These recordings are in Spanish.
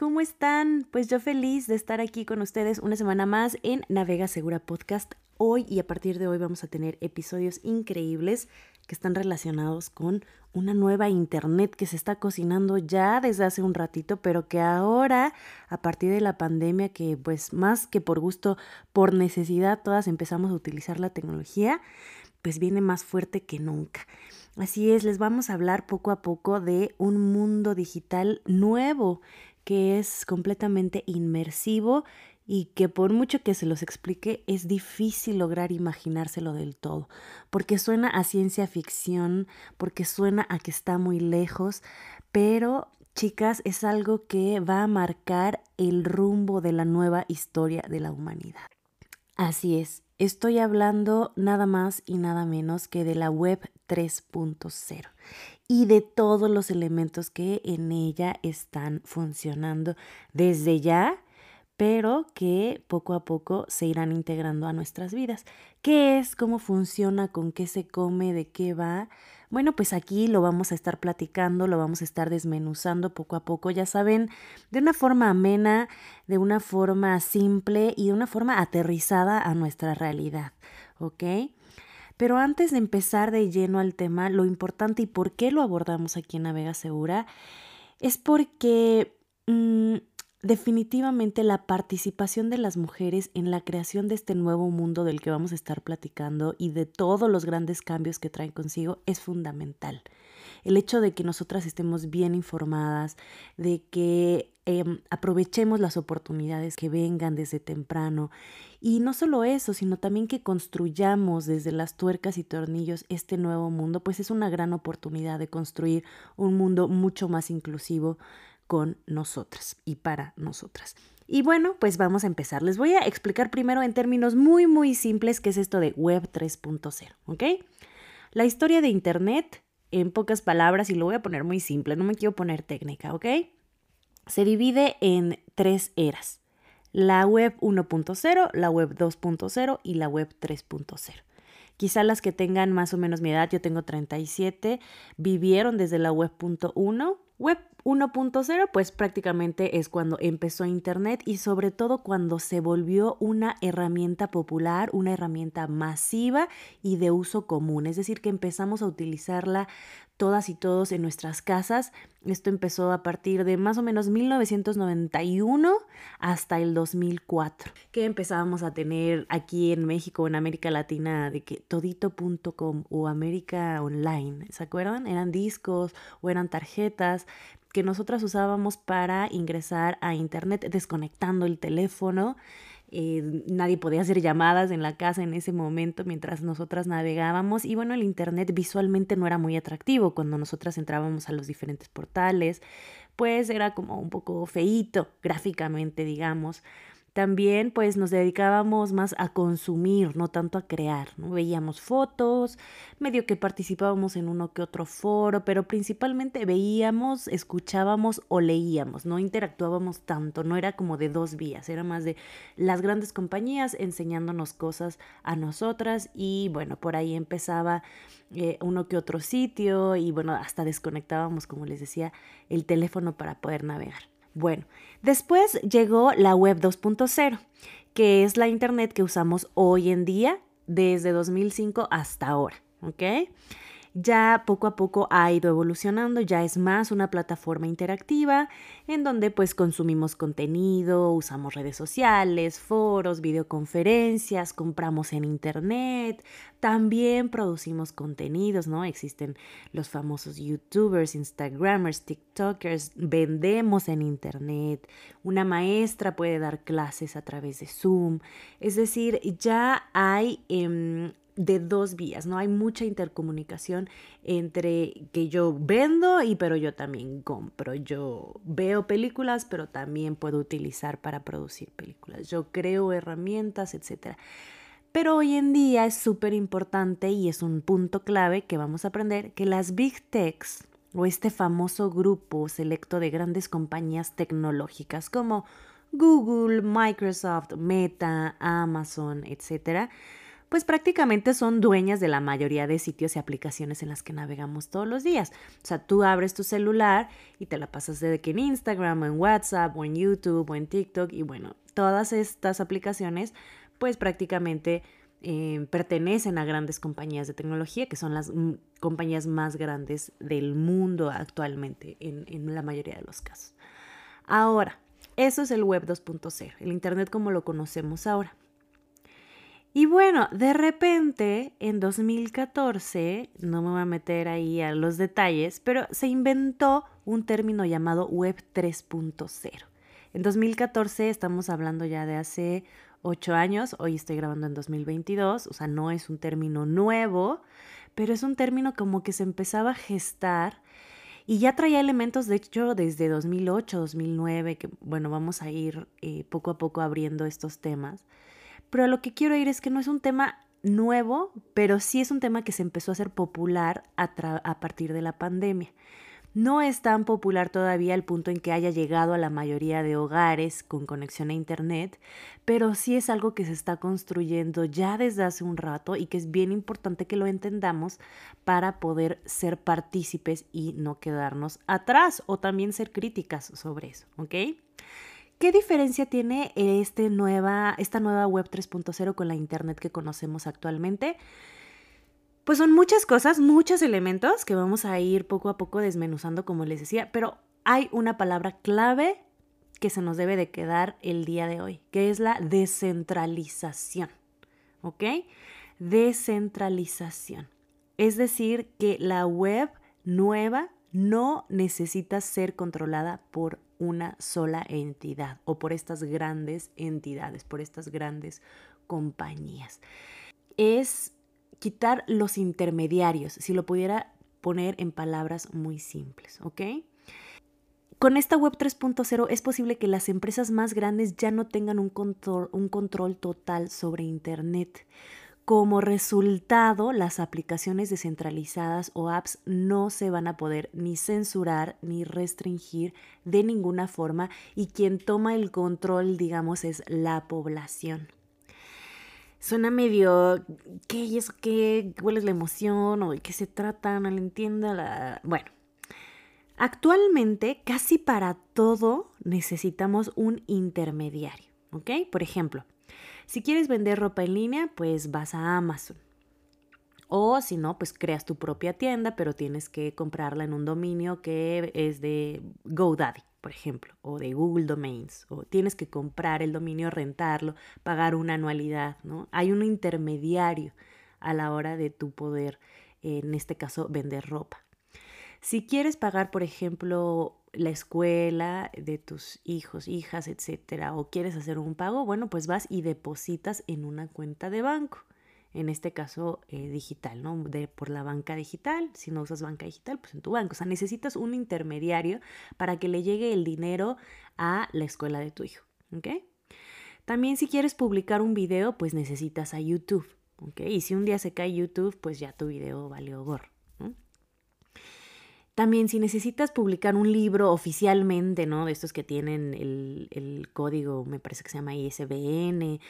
¿Cómo están? Pues yo feliz de estar aquí con ustedes una semana más en Navega Segura Podcast. Hoy y a partir de hoy vamos a tener episodios increíbles que están relacionados con una nueva internet que se está cocinando ya desde hace un ratito, pero que ahora, a partir de la pandemia, que pues más que por gusto, por necesidad, todas empezamos a utilizar la tecnología, pues viene más fuerte que nunca. Así es, les vamos a hablar poco a poco de un mundo digital nuevo que es completamente inmersivo y que por mucho que se los explique es difícil lograr imaginárselo del todo, porque suena a ciencia ficción, porque suena a que está muy lejos, pero chicas, es algo que va a marcar el rumbo de la nueva historia de la humanidad. Así es, estoy hablando nada más y nada menos que de la web 3.0 y de todos los elementos que en ella están funcionando desde ya pero que poco a poco se irán integrando a nuestras vidas. ¿Qué es? ¿Cómo funciona? ¿Con qué se come? ¿De qué va? Bueno, pues aquí lo vamos a estar platicando, lo vamos a estar desmenuzando poco a poco, ya saben, de una forma amena, de una forma simple y de una forma aterrizada a nuestra realidad, ¿ok? Pero antes de empezar de lleno al tema, lo importante y por qué lo abordamos aquí en Navega Segura es porque mm, definitivamente la participación de las mujeres en la creación de este nuevo mundo del que vamos a estar platicando y de todos los grandes cambios que trae consigo es fundamental. El hecho de que nosotras estemos bien informadas, de que em, aprovechemos las oportunidades que vengan desde temprano. Y no solo eso, sino también que construyamos desde las tuercas y tornillos este nuevo mundo, pues es una gran oportunidad de construir un mundo mucho más inclusivo, con nosotras y para nosotras. Y bueno, pues vamos a empezar. Les voy a explicar primero en términos muy, muy simples qué es esto de Web 3.0, ¿ok? La historia de Internet, en pocas palabras, y lo voy a poner muy simple, no me quiero poner técnica, ¿ok? Se divide en tres eras. La web 1.0, la web 2.0 y la web 3.0. Quizá las que tengan más o menos mi edad, yo tengo 37, vivieron desde la web 1, web 1.0 pues prácticamente es cuando empezó Internet y sobre todo cuando se volvió una herramienta popular, una herramienta masiva y de uso común. Es decir, que empezamos a utilizarla todas y todos en nuestras casas. Esto empezó a partir de más o menos 1991 hasta el 2004, que empezábamos a tener aquí en México, en América Latina, de que todito.com o América Online, ¿se acuerdan? Eran discos o eran tarjetas que nosotras usábamos para ingresar a internet desconectando el teléfono. Eh, nadie podía hacer llamadas en la casa en ese momento mientras nosotras navegábamos y bueno, el internet visualmente no era muy atractivo cuando nosotras entrábamos a los diferentes portales, pues era como un poco feíto gráficamente, digamos. También pues nos dedicábamos más a consumir, no tanto a crear. Veíamos fotos, medio que participábamos en uno que otro foro, pero principalmente veíamos, escuchábamos o leíamos, no interactuábamos tanto, no era como de dos vías, era más de las grandes compañías enseñándonos cosas a nosotras y bueno, por ahí empezaba eh, uno que otro sitio y bueno, hasta desconectábamos, como les decía, el teléfono para poder navegar. Bueno, después llegó la web 2.0, que es la Internet que usamos hoy en día desde 2005 hasta ahora, ¿ok? Ya poco a poco ha ido evolucionando, ya es más una plataforma interactiva en donde pues consumimos contenido, usamos redes sociales, foros, videoconferencias, compramos en internet, también producimos contenidos, ¿no? Existen los famosos youtubers, instagramers, tiktokers, vendemos en internet, una maestra puede dar clases a través de Zoom, es decir, ya hay... Em, de dos vías, ¿no? Hay mucha intercomunicación entre que yo vendo y pero yo también compro. Yo veo películas, pero también puedo utilizar para producir películas. Yo creo herramientas, etc. Pero hoy en día es súper importante y es un punto clave que vamos a aprender que las big techs o este famoso grupo selecto de grandes compañías tecnológicas como Google, Microsoft, Meta, Amazon, etcétera, pues prácticamente son dueñas de la mayoría de sitios y aplicaciones en las que navegamos todos los días. O sea, tú abres tu celular y te la pasas de que en Instagram o en WhatsApp o en YouTube o en TikTok y bueno, todas estas aplicaciones pues prácticamente eh, pertenecen a grandes compañías de tecnología, que son las mm, compañías más grandes del mundo actualmente en, en la mayoría de los casos. Ahora, eso es el Web 2.0, el Internet como lo conocemos ahora. Y bueno, de repente, en 2014, no me voy a meter ahí a los detalles, pero se inventó un término llamado Web 3.0. En 2014 estamos hablando ya de hace ocho años, hoy estoy grabando en 2022, o sea, no es un término nuevo, pero es un término como que se empezaba a gestar y ya traía elementos, de hecho, desde 2008, 2009, que bueno, vamos a ir eh, poco a poco abriendo estos temas. Pero a lo que quiero ir es que no es un tema nuevo, pero sí es un tema que se empezó a hacer popular a, partir de la pandemia. No es tan popular todavía al punto en que haya llegado a la mayoría de hogares con conexión a Internet, pero sí es algo que se está construyendo ya desde hace un rato y que es bien importante que lo entendamos para poder ser partícipes y no quedarnos atrás o también ser críticas sobre eso, ¿ok? ¿Qué diferencia tiene este nueva, esta nueva Web 3.0 con la Internet que conocemos actualmente? Pues son muchas cosas, muchos elementos que vamos a ir poco a poco desmenuzando, como les decía, pero hay una palabra clave que se nos debe de quedar el día de hoy, que es la descentralización. ¿Ok? Descentralización. Es decir, que la web nueva no necesita ser controlada por una sola entidad o por estas grandes entidades, por estas grandes compañías. Es quitar los intermediarios, si lo pudiera poner en palabras muy simples, ¿ok? Con esta web 3.0 es posible que las empresas más grandes ya no tengan un control, un control total sobre Internet. Como resultado, las aplicaciones descentralizadas o apps no se van a poder ni censurar ni restringir de ninguna forma y quien toma el control, digamos, es la población. Suena medio, ¿qué y eso qué? ¿Cuál es la emoción? ¿O de qué se trata? No lo entiendo. La... Bueno, actualmente casi para todo necesitamos un intermediario, ¿ok? Por ejemplo, si quieres vender ropa en línea, pues vas a Amazon. O si no, pues creas tu propia tienda, pero tienes que comprarla en un dominio que es de GoDaddy, por ejemplo, o de Google Domains, o tienes que comprar el dominio, rentarlo, pagar una anualidad, ¿no? Hay un intermediario a la hora de tu poder, en este caso, vender ropa. Si quieres pagar, por ejemplo, la escuela de tus hijos, hijas, etcétera, o quieres hacer un pago, bueno, pues vas y depositas en una cuenta de banco. En este caso, eh, digital, ¿no? De, por la banca digital. Si no usas banca digital, pues en tu banco. O sea, necesitas un intermediario para que le llegue el dinero a la escuela de tu hijo, ¿ok? También si quieres publicar un video, pues necesitas a YouTube, ¿ok? Y si un día se cae YouTube, pues ya tu video valió gorro. También si necesitas publicar un libro oficialmente, ¿no? De estos que tienen el, código, me parece que se llama ISBN,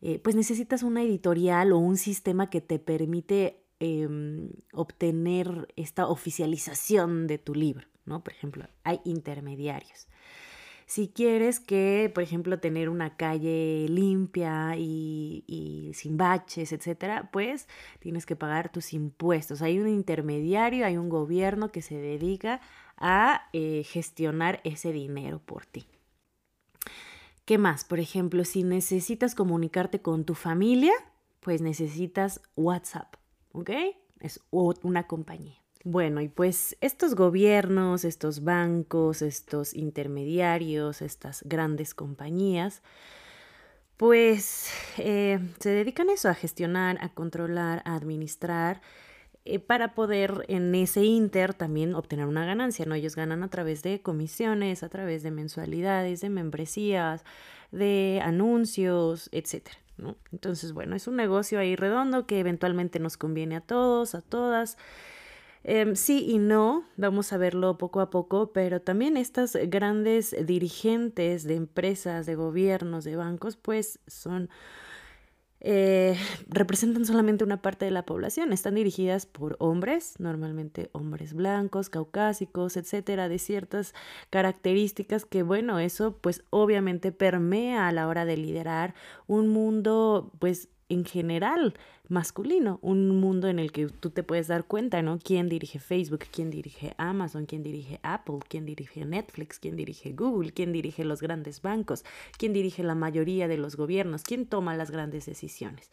eh, pues necesitas una editorial o un sistema que te permite em, obtener esta oficialización de tu libro, ¿no? Por ejemplo, hay intermediarios. Si quieres que, por ejemplo, tener una calle limpia y, sin baches, etcétera, pues tienes que pagar tus impuestos. Hay un intermediario, hay un gobierno que se dedica a eh, gestionar ese dinero por ti. ¿Qué más? Por ejemplo, si necesitas comunicarte con tu familia, pues necesitas WhatsApp, ¿ok? Es una compañía. Bueno, y pues estos gobiernos, estos bancos, estos intermediarios, estas grandes compañías, pues eh, se dedican eso, a gestionar, a controlar, a administrar, eh, para poder en ese inter también obtener una ganancia, ¿no? Ellos ganan a través de comisiones, a través de mensualidades, de membresías, de anuncios, etcétera, ¿no? Entonces, bueno, es un negocio ahí redondo que eventualmente nos conviene a todos, a todas. Em, sí y no, vamos a verlo poco a poco, pero también estas grandes dirigentes de empresas, de gobiernos, de bancos, pues son eh, representan solamente una parte de la población. Están dirigidas por hombres, normalmente hombres blancos, caucásicos, etcétera, de ciertas características que, bueno, eso pues obviamente permea a la hora de liderar un mundo pues en general masculino, un mundo en el que tú te puedes dar cuenta, ¿no? ¿Quién dirige Facebook? ¿Quién dirige Amazon? ¿Quién dirige Apple? ¿Quién dirige Netflix? ¿Quién dirige Google? ¿Quién dirige los grandes bancos? ¿Quién dirige la mayoría de los gobiernos? ¿Quién toma las grandes decisiones?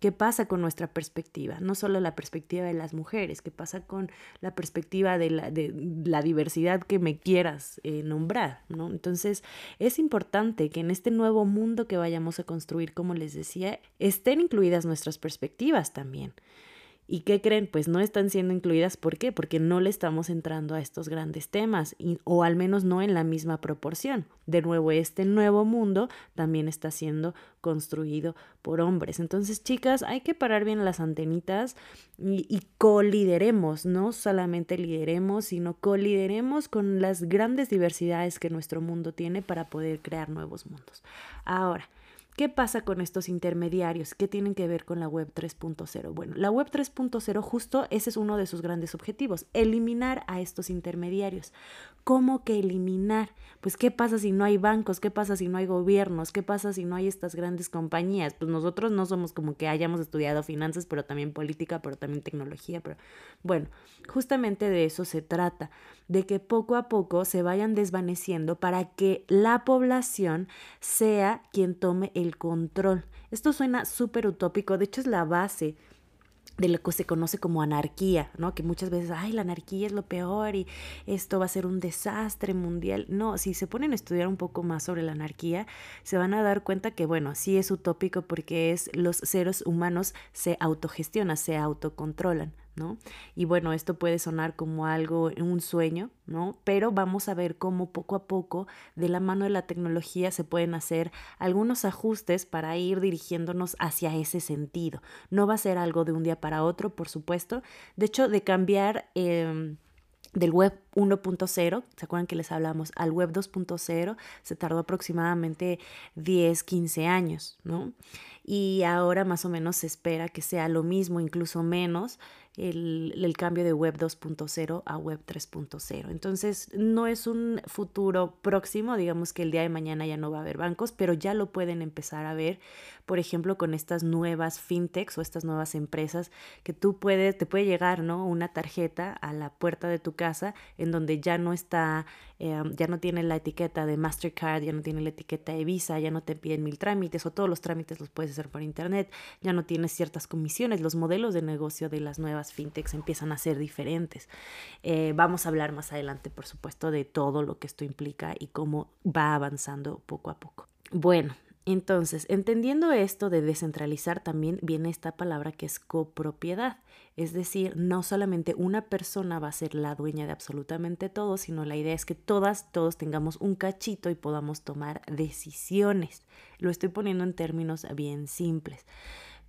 ¿Qué pasa con nuestra perspectiva? No solo la perspectiva de las mujeres, ¿qué pasa con la perspectiva de la, de la diversidad que me quieras eh, nombrar? ¿no? Entonces, es importante que en este nuevo mundo que vayamos a construir, como les decía, estén incluidas nuestras perspectivas también. ¿Y qué creen? Pues no están siendo incluidas. ¿Por qué? Porque no le estamos entrando a estos grandes temas, o al menos no en la misma proporción. De nuevo, este nuevo mundo también está siendo construido por hombres. Entonces, chicas, hay que parar bien las antenitas y, y colideremos, no solamente lideremos, sino colideremos con las grandes diversidades que nuestro mundo tiene para poder crear nuevos mundos. Ahora, ¿Qué pasa con estos intermediarios? ¿Qué tienen que ver con la web 3.0? Bueno, la web 3.0 justo ese es uno de sus grandes objetivos, eliminar a estos intermediarios. ¿Cómo que eliminar? Pues ¿qué pasa si no hay bancos? ¿Qué pasa si no hay gobiernos? ¿Qué pasa si no hay estas grandes compañías? Pues nosotros no somos como que hayamos estudiado finanzas, pero también política, pero también tecnología, pero bueno, justamente de eso se trata, de que poco a poco se vayan desvaneciendo para que la población sea quien tome el control. Esto suena súper utópico, de hecho es la base de lo que se conoce como anarquía, ¿no? Que muchas veces, ay, la anarquía es lo peor y esto va a ser un desastre mundial. No, si se ponen a estudiar un poco más sobre la anarquía, se van a dar cuenta que, bueno, sí es utópico porque es los seres humanos se autogestionan, se autocontrolan. ¿No? Y bueno, esto puede sonar como algo, un sueño, ¿no? Pero vamos a ver cómo poco a poco, de la mano de la tecnología, se pueden hacer algunos ajustes para ir dirigiéndonos hacia ese sentido. No va a ser algo de un día para otro, por supuesto. De hecho, de cambiar... Em, del web 1.0, ¿se acuerdan que les hablamos? Al web 2.0 se tardó aproximadamente 10, 15 años, ¿no? Y ahora más o menos se espera que sea lo mismo, incluso menos, el, cambio de web 2.0 a web 3.0. Entonces, no es un futuro próximo, digamos que el día de mañana ya no va a haber bancos, pero ya lo pueden empezar a ver, por ejemplo, con estas nuevas fintechs o estas nuevas empresas que tú puedes, te puede llegar, ¿no? Una tarjeta a la puerta de tu casa en donde ya no está, eh, ya no tiene la etiqueta de Mastercard, ya no tiene la etiqueta de Visa, ya no te piden mil trámites o todos los trámites los puedes hacer por internet, ya no tienes ciertas comisiones, los modelos de negocio de las nuevas fintechs empiezan a ser diferentes. Eh, vamos a hablar más adelante, por supuesto, de todo lo que esto implica y cómo va avanzando poco a poco. Bueno, entonces, entendiendo esto de descentralizar, también viene esta palabra que es copropiedad. Es decir, no solamente una persona va a ser la dueña de absolutamente todo, sino la idea es que todas, todos tengamos un cachito y podamos tomar decisiones. Lo estoy poniendo en términos bien simples.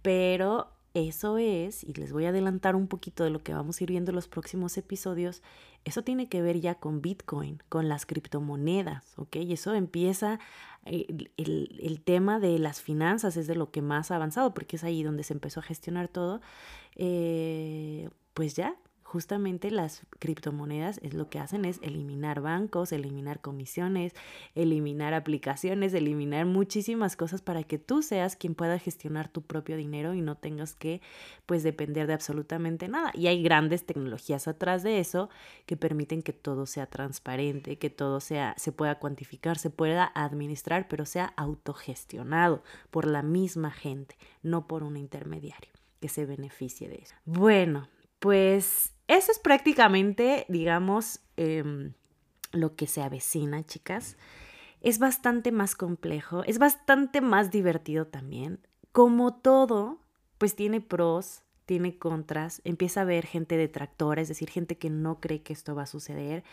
Pero eso es, y les voy a adelantar un poquito de lo que vamos a ir viendo en los próximos episodios, eso tiene que ver ya con Bitcoin, con las criptomonedas, ¿ok? Y eso empieza, eh, el, el, tema de las finanzas es de lo que más ha avanzado, porque es ahí donde se empezó a gestionar todo. Eh, pues ya, justamente las criptomonedas es lo que hacen es eliminar bancos, eliminar comisiones, eliminar aplicaciones, eliminar muchísimas cosas para que tú seas quien pueda gestionar tu propio dinero y no tengas que pues depender de absolutamente nada. Y hay grandes tecnologías atrás de eso que permiten que todo sea transparente, que todo sea se pueda cuantificar, se pueda administrar, pero sea autogestionado por la misma gente, no por un intermediario que se beneficie de eso. Bueno, pues eso es prácticamente, digamos, em, lo que se avecina, chicas. Es bastante más complejo, es bastante más divertido también. Como todo, pues tiene pros, tiene contras, empieza a haber gente detractora, es decir, gente que no cree que esto va a suceder.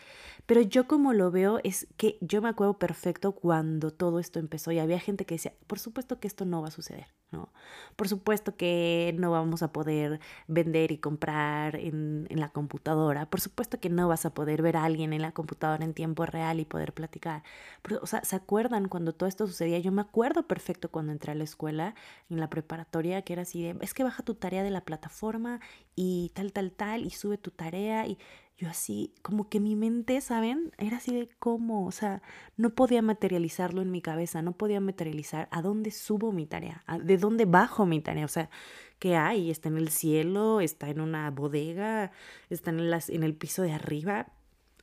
Pero yo como lo veo es que yo me acuerdo perfecto cuando todo esto empezó y había gente que decía, por supuesto que esto no va a suceder. ¿no? Por supuesto que no vamos a poder vender y comprar en, en, la computadora, por supuesto que no vas a poder ver a alguien en la computadora en tiempo real y poder platicar. Pero, o sea, ¿se acuerdan cuando todo esto sucedía? Yo me acuerdo perfecto cuando entré a la escuela, en la preparatoria, que era así de, es que baja tu tarea de la plataforma y tal, tal, tal, y sube tu tarea y yo así, como que mi mente, ¿saben? Era así de cómo, o sea, no podía materializarlo en mi cabeza, no podía materializar a dónde subo mi tarea, de dónde bajo mi tarea, o sea, ¿qué hay? ¿Está en el cielo? ¿Está en una bodega? ¿Está en, las, en el piso de arriba?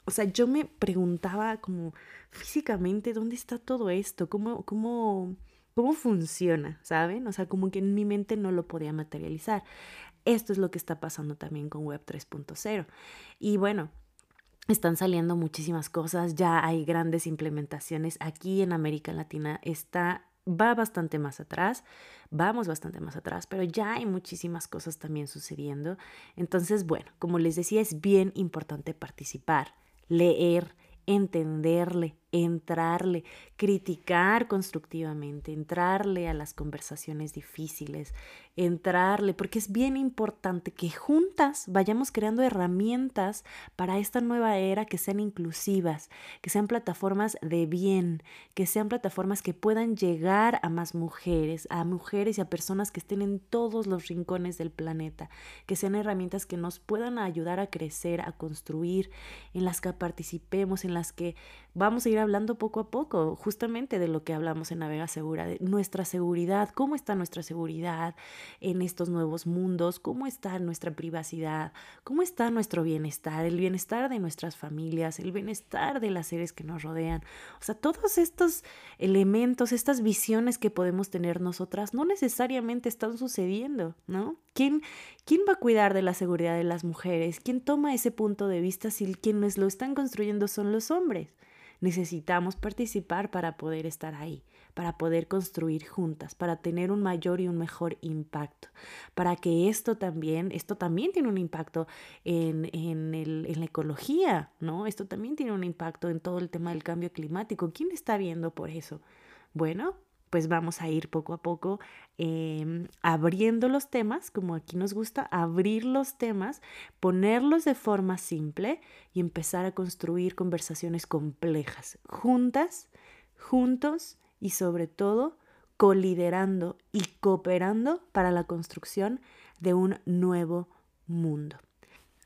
O sea, yo me preguntaba como físicamente, ¿dónde está todo esto? ¿Cómo, cómo, cómo funciona? ¿Saben? O sea, como que en mi mente no lo podía materializar. Esto es lo que está pasando también con Web 3.0. Y bueno, están saliendo muchísimas cosas, ya hay grandes implementaciones aquí en América Latina, está va bastante más atrás, vamos bastante más atrás, pero ya hay muchísimas cosas también sucediendo. Entonces, bueno, como les decía, es bien importante participar, leer, entenderle, entrarle, criticar constructivamente, entrarle a las conversaciones difíciles, entrarle, porque es bien importante que juntas vayamos creando herramientas para esta nueva era que sean inclusivas, que sean plataformas de bien, que sean plataformas que puedan llegar a más mujeres, a mujeres y a personas que estén en todos los rincones del planeta, que sean herramientas que nos puedan ayudar a crecer, a construir, en las que participemos, en las que vamos a ir hablando poco a poco justamente de lo que hablamos en Navega Segura, de nuestra seguridad, cómo está nuestra seguridad en estos nuevos mundos, cómo está nuestra privacidad, cómo está nuestro bienestar, el bienestar de nuestras familias, el bienestar de las seres que nos rodean. O sea, todos estos elementos, estas visiones que podemos tener nosotras no necesariamente están sucediendo, ¿no? ¿Quién, ¿Quién va a cuidar de la seguridad de las mujeres? ¿Quién toma ese punto de vista si quienes lo están construyendo son los hombres? Necesitamos participar para poder estar ahí, para poder construir juntas, para tener un mayor y un mejor impacto, para que esto también, esto también tiene un impacto en, en, el, en la ecología, ¿no? Esto también tiene un impacto en todo el tema del cambio climático. ¿Quién está viendo por eso? Bueno, pues vamos a ir poco a poco em, abriendo los temas, como aquí nos gusta, abrir los temas, ponerlos de forma simple y empezar a construir conversaciones complejas, juntas, juntos y sobre todo coliderando y cooperando para la construcción de un nuevo mundo.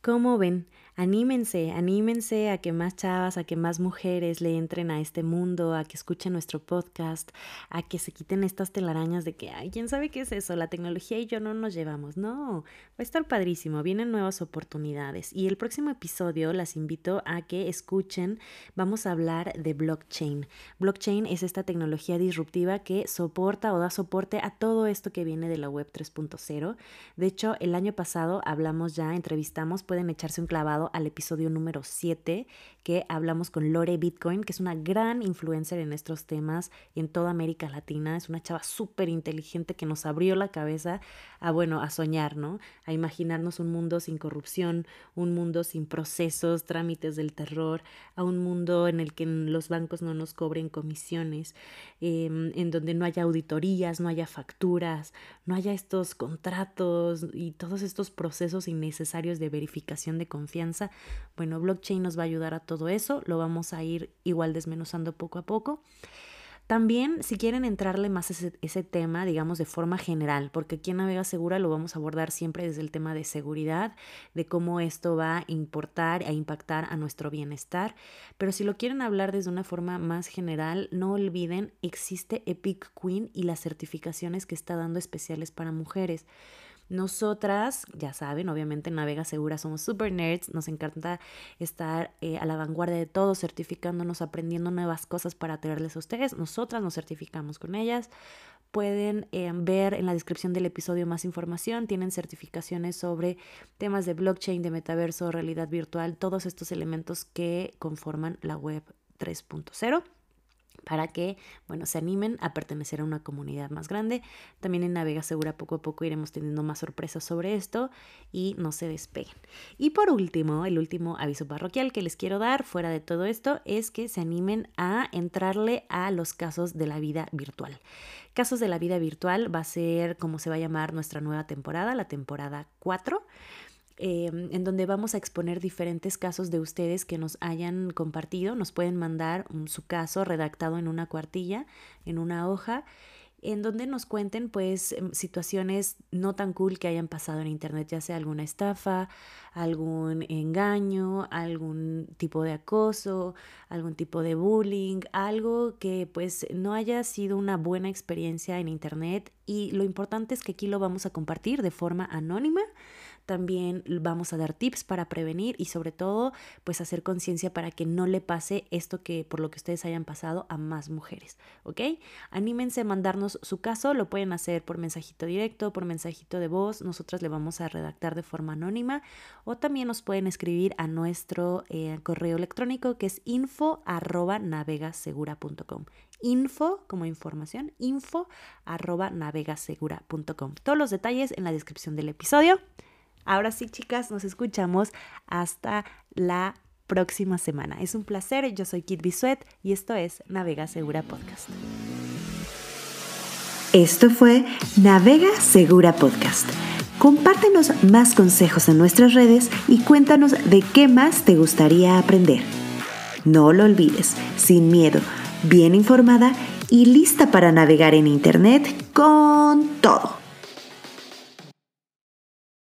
¿Cómo ven? Anímense, anímense a que más chavas, a que más mujeres le entren a este mundo, a que escuchen nuestro podcast, a que se quiten estas telarañas de que, ay, ¿quién sabe qué es eso? La tecnología y yo no nos llevamos. No, va a estar padrísimo, vienen nuevas oportunidades. Y el próximo episodio las invito a que escuchen, vamos a hablar de blockchain. Blockchain es esta tecnología disruptiva que soporta o da soporte a todo esto que viene de la web 3.0. De hecho, el año pasado hablamos ya, entrevistamos, pueden echarse un clavado al episodio número 7 que hablamos con Lore Bitcoin, que es una gran influencer en estos temas en toda América Latina. Es una chava súper inteligente que nos abrió la cabeza a, bueno, a soñar, ¿no? A imaginarnos un mundo sin corrupción, un mundo sin procesos, trámites del terror, a un mundo en el que los bancos no nos cobren comisiones, em, en donde no haya auditorías, no haya facturas, no haya estos contratos y todos estos procesos innecesarios de verificación de confianza. Bueno, blockchain nos va a ayudar a todo eso, lo vamos a ir igual desmenuzando poco a poco. También, si quieren entrarle más a ese, tema, digamos, de forma general, porque aquí en Navega Segura lo vamos a abordar siempre desde el tema de seguridad, de cómo esto va a importar, a impactar a nuestro bienestar. Pero si lo quieren hablar desde una forma más general, no olviden, existe Epic Queen y las certificaciones que está dando especiales para mujeres. Nosotras, ya saben, obviamente en Navega Segura somos super nerds, nos encanta estar eh, a la vanguardia de todo, certificándonos, aprendiendo nuevas cosas para traerles a ustedes. Nosotras nos certificamos con ellas. Pueden eh, ver en la descripción del episodio más información. Tienen certificaciones sobre temas de blockchain, de metaverso, realidad virtual, todos estos elementos que conforman la web 3.0. para que, bueno, se animen a pertenecer a una comunidad más grande. También en Navega Segura poco a poco iremos teniendo más sorpresas sobre esto y no se despeguen. Y por último, el último aviso parroquial que les quiero dar fuera de todo esto es que se animen a entrarle a los casos de la vida virtual. Casos de la vida virtual va a ser como se va a llamar nuestra nueva temporada, la temporada 4. Em, en donde vamos a exponer diferentes casos de ustedes que nos hayan compartido. Nos pueden mandar su caso redactado en una cuartilla, en una hoja, en donde nos cuenten pues em, situaciones no tan cool que hayan pasado en internet, ya sea alguna estafa, algún engaño, algún tipo de acoso, algún tipo de bullying, algo que pues no haya sido una buena experiencia en internet y lo importante es que aquí lo vamos a compartir de forma anónima también vamos a dar tips para prevenir y sobre todo pues hacer conciencia para que no le pase esto que por lo que ustedes hayan pasado a más mujeres, ¿ok? Anímense a mandarnos su caso, lo pueden hacer por mensajito directo, por mensajito de voz, nosotras le vamos a redactar de forma anónima o también nos pueden escribir a nuestro eh, correo electrónico que es info arroba navegasegura.com info como información, info navegasegura.com. Todos los detalles en la descripción del episodio. Ahora sí, chicas, nos escuchamos hasta la próxima semana. Es un placer, yo soy Kit Bisuet y esto es Navega Segura Podcast. Esto fue Navega Segura Podcast. Compártenos más consejos en nuestras redes y cuéntanos de qué más te gustaría aprender. No lo olvides, sin miedo, bien informada y lista para navegar en Internet con todo.